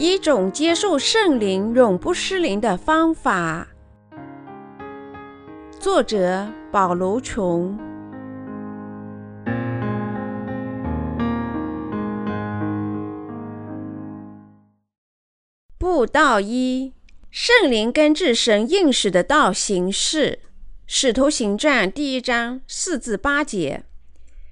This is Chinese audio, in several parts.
一种接受圣灵永不失灵的方法。作者保罗·琼。布道一：圣灵根治神应许的道行事。使徒行传第一章四至八节。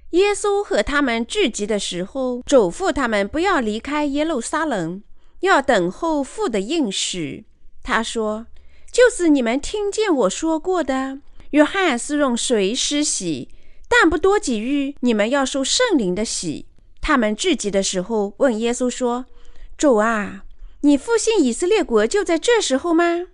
耶稣和他们聚集的时候，嘱咐他们不要离开耶路撒冷，要等候父的应许。他说：“就是你们听见我说过的。约翰是用水施洗，但不多几日，你们要受圣灵的洗。”他们聚集的时候，问耶稣说：“主啊，你复兴以色列国就在这时候吗？”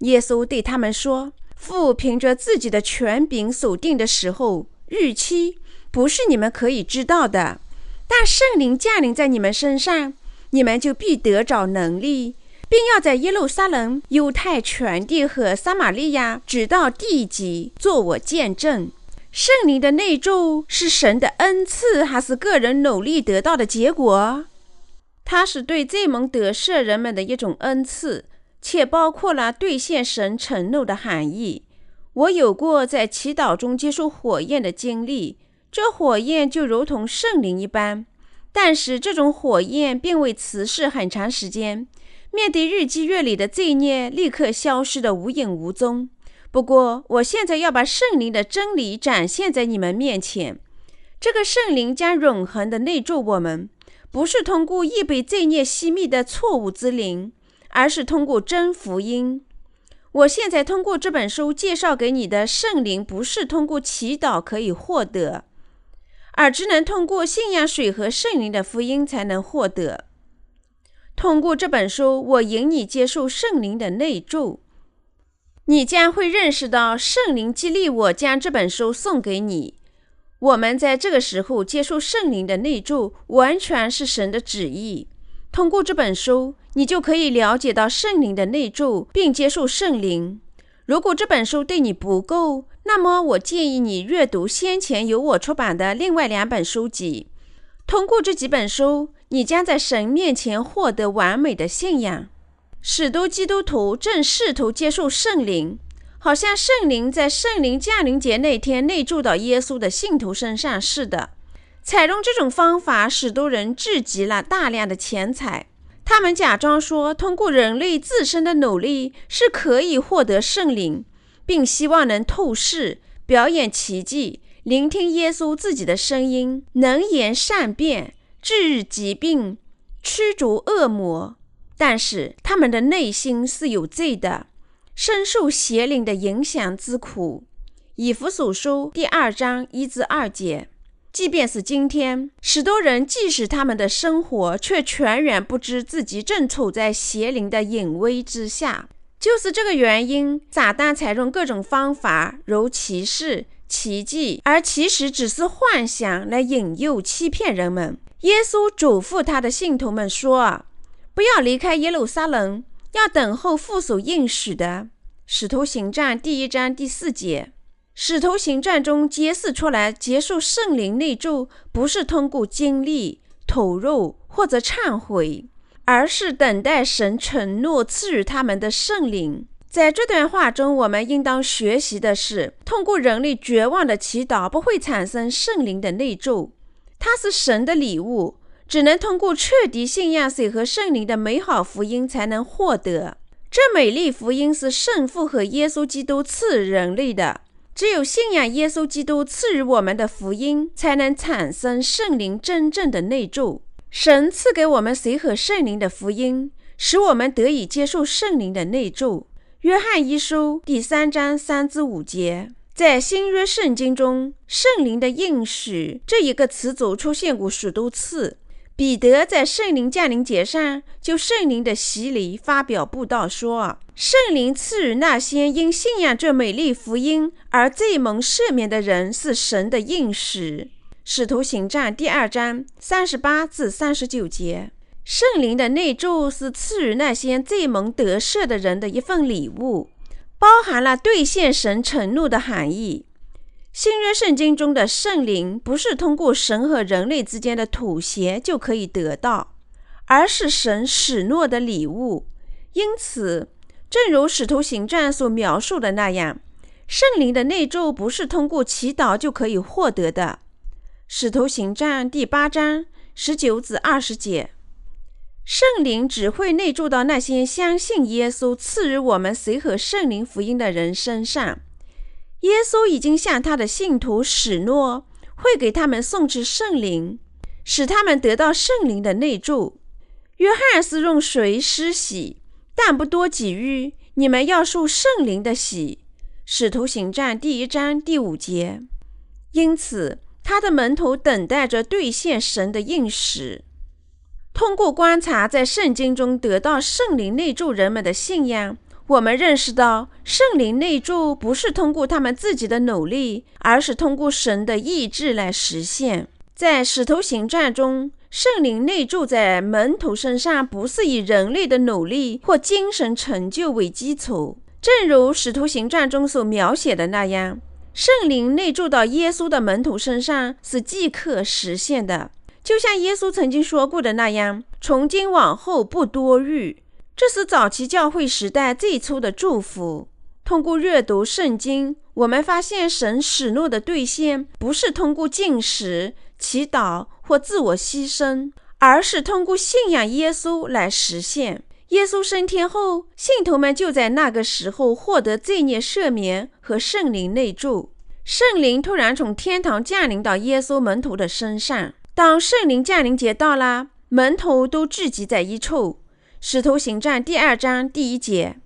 耶稣对他们说：“父凭着自己的权柄所定的时候、日期。”不是你们可以知道的，但圣灵降临在你们身上，你们就必得着能力，并要在耶路撒冷、犹太全地和撒玛利亚，直到地极，做我见证。圣灵的内住是神的恩赐，还是个人努力得到的结果？它是对这蒙得赦人们的一种恩赐，且包括了兑现神承诺的含义。我有过在祈祷中接受火焰的经历。这火焰就如同圣灵一般，但是这种火焰并未持续很长时间。面对日积月累的罪孽，立刻消失得无影无踪。不过，我现在要把圣灵的真理展现在你们面前。这个圣灵将永恒的内住我们，不是通过易被罪孽熄灭的错误之灵，而是通过真福音。我现在通过这本书介绍给你的圣灵，不是通过祈祷可以获得。而只能通过信仰水和圣灵的福音才能获得。通过这本书，我引你接受圣灵的内助，你将会认识到圣灵激励我将这本书送给你。我们在这个时候接受圣灵的内助，完全是神的旨意。通过这本书，你就可以了解到圣灵的内助，并接受圣灵。如果这本书对你不够，那么，我建议你阅读先前由我出版的另外两本书籍。通过这几本书，你将在神面前获得完美的信仰。许多基督徒正试图接受圣灵，好像圣灵在圣灵降临节那天内住到耶稣的信徒身上似的。采用这种方法，许多人聚集了大量的钱财。他们假装说，通过人类自身的努力是可以获得圣灵。并希望能透视、表演奇迹、聆听耶稣自己的声音、能言善辩、治疾病、驱逐恶魔。但是他们的内心是有罪的，深受邪灵的影响之苦。以弗所书第二章一至二节。即便是今天，许多人即使他们的生活，却全然不知自己正处在邪灵的隐威之下。就是这个原因，撒旦采用各种方法，如歧视、奇迹，而其实只是幻想来引诱、欺骗人们。耶稣嘱咐他的信徒们说：“不要离开耶路撒冷，要等候父所应许的。”《使徒行传》第一章第四节，《使徒行传》中揭示出来，结束圣灵内住，不是通过经历、投入或者忏悔。而是等待神承诺赐予他们的圣灵。在这段话中，我们应当学习的是：通过人类绝望的祈祷，不会产生圣灵的内住。它是神的礼物，只能通过彻底信仰水和圣灵的美好福音才能获得。这美丽福音是圣父和耶稣基督赐人类的。只有信仰耶稣基督赐予我们的福音，才能产生圣灵真正的内住。神赐给我们随和圣灵的福音，使我们得以接受圣灵的内住。约翰一书第三章三至五节，在新约圣经中，“圣灵的应许”这一个词组出现过许多次。彼得在圣灵降临节上就圣灵的洗礼发表布道说：“圣灵赐予那些因信仰这美丽福音而最蒙赦免的人，是神的应许。”使徒行传第二章三十八至三十九节，圣灵的内住是赐予那些最蒙得赦的人的一份礼物，包含了兑现神承诺的含义。新约圣经中的圣灵不是通过神和人类之间的妥协就可以得到，而是神使诺的礼物。因此，正如《使徒行传》所描述的那样，圣灵的内住不是通过祈祷就可以获得的。《使徒行传》第八章十九至二十节，圣灵只会内住到那些相信耶稣赐予我们随和圣灵福音的人身上。耶稣已经向他的信徒许诺，会给他们送至圣灵，使他们得到圣灵的内住。约翰是用水施洗。但不多几日，你们要受圣灵的洗。使徒行传第一章第五节。因此，他的门徒等待着兑现神的应许。通过观察在圣经中得到圣灵内住人们的信仰，我们认识到圣灵内住不是通过他们自己的努力，而是通过神的意志来实现。在使徒行传中。圣灵内住在门徒身上，不是以人类的努力或精神成就为基础。正如《使徒行传》中所描写的那样，圣灵内住到耶稣的门徒身上是即刻实现的。就像耶稣曾经说过的那样：“从今往后不多遇。”这是早期教会时代最初的祝福。通过阅读圣经，我们发现神使诺的兑现不是通过进食。祈祷或自我牺牲，而是通过信仰耶稣来实现。耶稣升天后，信徒们就在那个时候获得罪孽赦免和圣灵内住。圣灵突然从天堂降临到耶稣门徒的身上。当圣灵降临节到了，门徒都聚集在一处。使徒行传第二章第一节，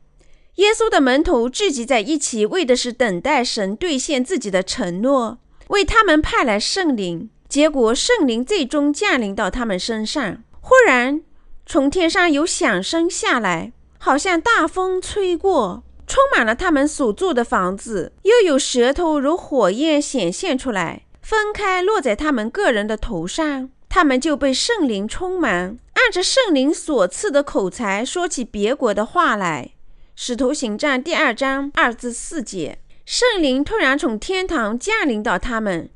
耶稣的门徒聚集在一起，为的是等待神兑现自己的承诺，为他们派来圣灵。结果，圣灵最终降临到他们身上。忽然，从天上有响声下来，好像大风吹过，充满了他们所住的房子。又有舌头如火焰显现出来，分开落在他们个人的头上。他们就被圣灵充满，按着圣灵所赐的口才说起别国的话来。使徒行传第二章二至四节，圣灵突然从天堂降临到他们。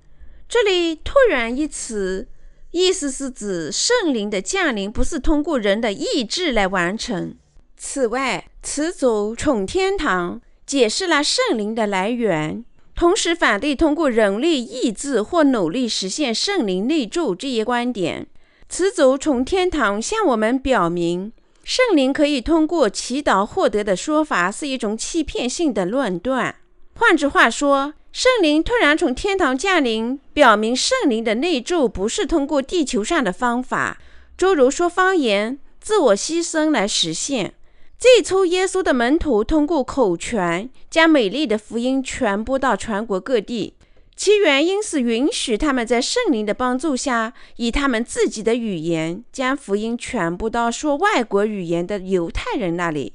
这里“突然”一词，意思是指圣灵的降临不是通过人的意志来完成。此外，词组“从天堂”解释了圣灵的来源，同时反对通过人类意志或努力实现圣灵内住这一观点。词组“从天堂”向我们表明，圣灵可以通过祈祷获得的说法是一种欺骗性的论断。换句话说，圣灵突然从天堂降临，表明圣灵的内住不是通过地球上的方法，诸如说方言、自我牺牲来实现。最初，耶稣的门徒通过口传将美丽的福音传播到全国各地，其原因是允许他们在圣灵的帮助下，以他们自己的语言将福音传播到说外国语言的犹太人那里。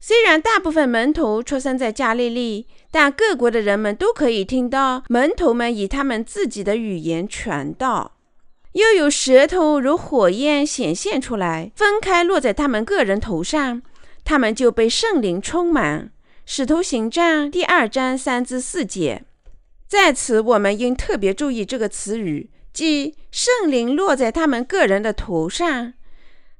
虽然大部分门徒出生在加利利，但各国的人们都可以听到门徒们以他们自己的语言传道。又有舌头如火焰显现出来，分开落在他们个人头上，他们就被圣灵充满。使徒行传第二章三至四节。在此，我们应特别注意这个词语，即圣灵落在他们个人的头上。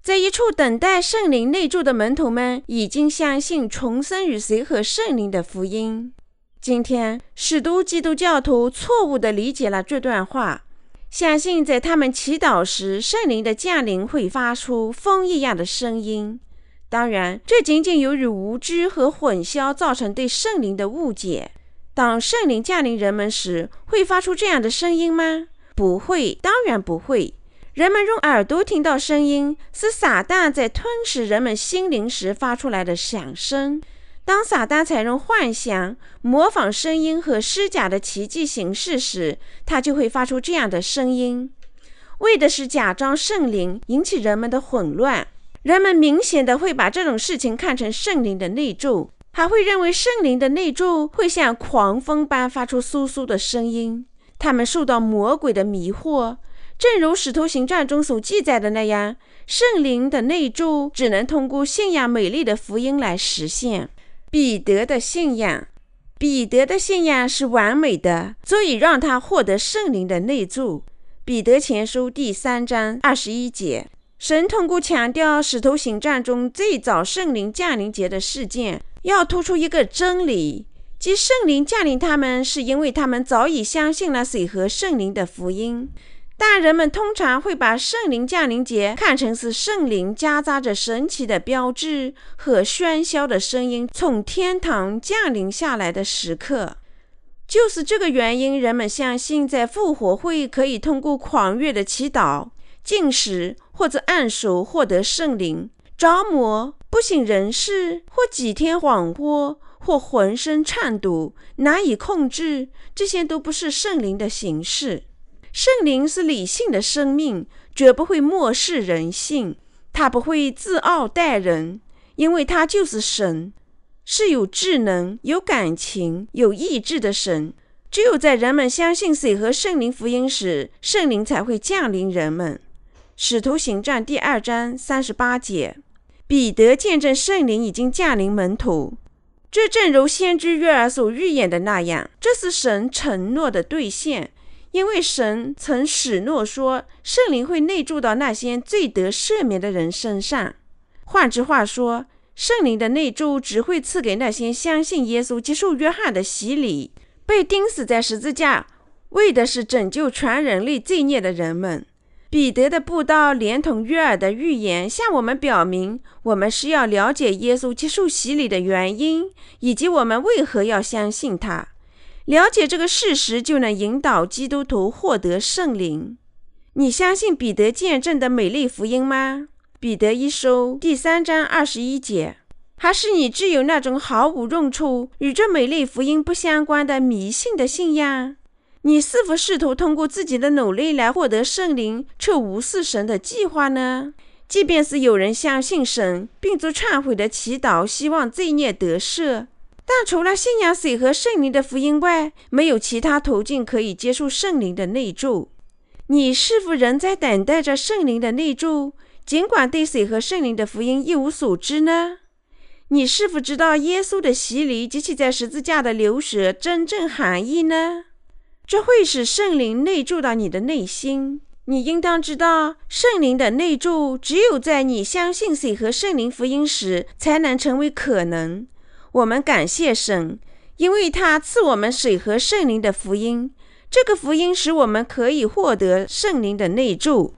在一处等待圣灵内住的门徒们已经相信重生与谁和圣灵的福音。今天，许多基督教徒错误地理解了这段话，相信在他们祈祷时，圣灵的降临会发出风一样的声音。当然，这仅仅由于无知和混淆造成对圣灵的误解。当圣灵降临人们时，会发出这样的声音吗？不会，当然不会。人们用耳朵听到声音，是撒旦在吞噬人们心灵时发出来的响声。当撒旦采用幻想、模仿声音和施假的奇迹形式时，他就会发出这样的声音，为的是假装圣灵，引起人们的混乱。人们明显的会把这种事情看成圣灵的内助，还会认为圣灵的内助会像狂风般发出簌簌的声音。他们受到魔鬼的迷惑。正如《使徒行传》中所记载的那样，圣灵的内住只能通过信仰美丽的福音来实现。彼得的信仰，彼得的信仰是完美的，足以让他获得圣灵的内住。彼得前书第三章二十一节。神通过强调使徒行传中最早圣灵降临节的事件，要突出一个真理，即圣灵降临他们是因为他们早已相信了水和圣灵的福音。但人们通常会把圣灵降临节看成是圣灵夹杂着神奇的标志和喧嚣的声音从天堂降临下来的时刻。就是这个原因，人们相信在复活会可以通过狂热的祈祷、进食或者按手获得圣灵。着魔、不省人事，或几天恍惚，或浑身颤抖、难以控制，这些都不是圣灵的形式。圣灵是理性的生命，绝不会漠视人性。他不会自傲待人，因为他就是神，是有智能、有感情、有意志的神。只有在人们相信水和圣灵福音时，圣灵才会降临人们。使徒行传第二章三十八节，彼得见证圣灵已经降临门徒。这正如先知约尔所预言的那样，这是神承诺的兑现。因为神曾许诺说，圣灵会内住到那些最得赦免的人身上。换句话说，圣灵的内住只会赐给那些相信耶稣、接受约翰的洗礼、被钉死在十字架，为的是拯救全人类罪孽的人们。彼得的布道连同约尔的预言，向我们表明，我们是要了解耶稣接受洗礼的原因，以及我们为何要相信他。了解这个事实，就能引导基督徒获得圣灵。你相信彼得见证的美丽福音吗？彼得一书第三章二十一节，还是你只有那种毫无用处、与这美丽福音不相关的迷信的信仰？你是否试图通过自己的努力来获得圣灵，却无视神的计划呢？即便是有人相信神，并做忏悔的祈祷，希望罪孽得赦。但除了信仰水和圣灵的福音外，没有其他途径可以接受圣灵的内住。你是否仍在等待着圣灵的内住，尽管对水和圣灵的福音一无所知呢？你是否知道耶稣的洗礼及其在十字架的流血真正含义呢？这会使圣灵内住到你的内心。你应当知道，圣灵的内住只有在你相信水和圣灵福音时，才能成为可能。我们感谢神，因为他赐我们水和圣灵的福音。这个福音使我们可以获得圣灵的内住。